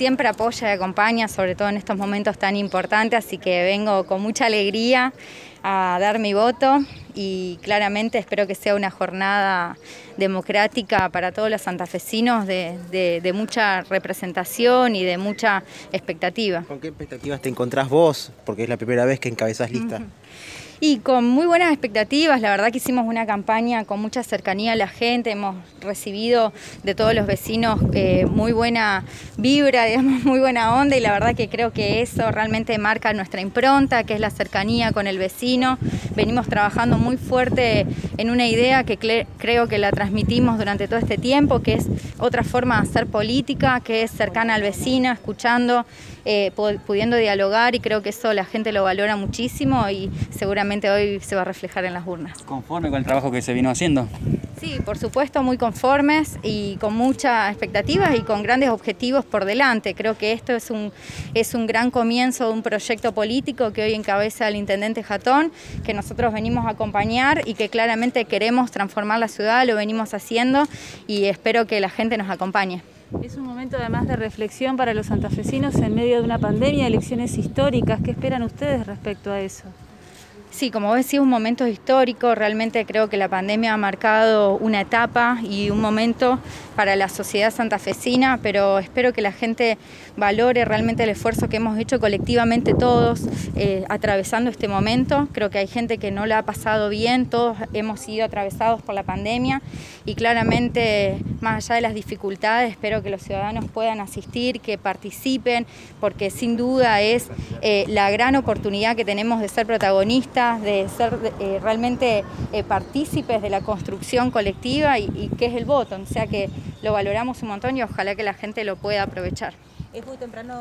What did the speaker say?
siempre apoya y acompaña, sobre todo en estos momentos tan importantes, así que vengo con mucha alegría a dar mi voto y claramente espero que sea una jornada democrática para todos los santafesinos de, mucha representación y de mucha expectativa. ¿Con qué expectativas te encontrás vos? Porque es la primera vez que encabezás lista. Y con muy buenas expectativas, la verdad que hicimos una campaña con mucha cercanía a la gente, hemos recibido de todos los vecinos eh, muy buena vibra, digamos, muy buena onda y la verdad que creo que eso realmente marca nuestra impronta, que es la cercanía con el vecino. Venimos trabajando muy fuerte en una idea que creo que la transmitimos durante todo este tiempo, que es otra forma de hacer política, que es cercana al vecino, escuchando, eh, pudiendo dialogar y creo que eso la gente lo valora muchísimo y seguramente hoy se va a reflejar en las urnas. ¿Conforme con el trabajo que se vino haciendo? Sí, por supuesto, muy conformes y con muchas expectativas y con grandes objetivos por delante. Creo que esto es un, es un gran comienzo de un proyecto político que hoy encabeza el intendente Jatón, que nosotros venimos a acompañar y que claramente queremos transformar la ciudad, lo venimos haciendo y espero que la gente nos acompañe. Es un momento además de reflexión para los santafesinos en medio de una pandemia, elecciones históricas. ¿Qué esperan ustedes respecto a eso? Sí, como vos decís, un momento histórico. Realmente creo que la pandemia ha marcado una etapa y un momento para la sociedad santafesina, pero espero que la gente valore realmente el esfuerzo que hemos hecho colectivamente todos eh, atravesando este momento. Creo que hay gente que no la ha pasado bien, todos hemos sido atravesados por la pandemia y claramente, más allá de las dificultades, espero que los ciudadanos puedan asistir, que participen, porque sin duda es eh, la gran oportunidad que tenemos de ser protagonistas de ser eh, realmente eh, partícipes de la construcción colectiva y, y qué es el voto. O sea que lo valoramos un montón y ojalá que la gente lo pueda aprovechar. Es muy temprano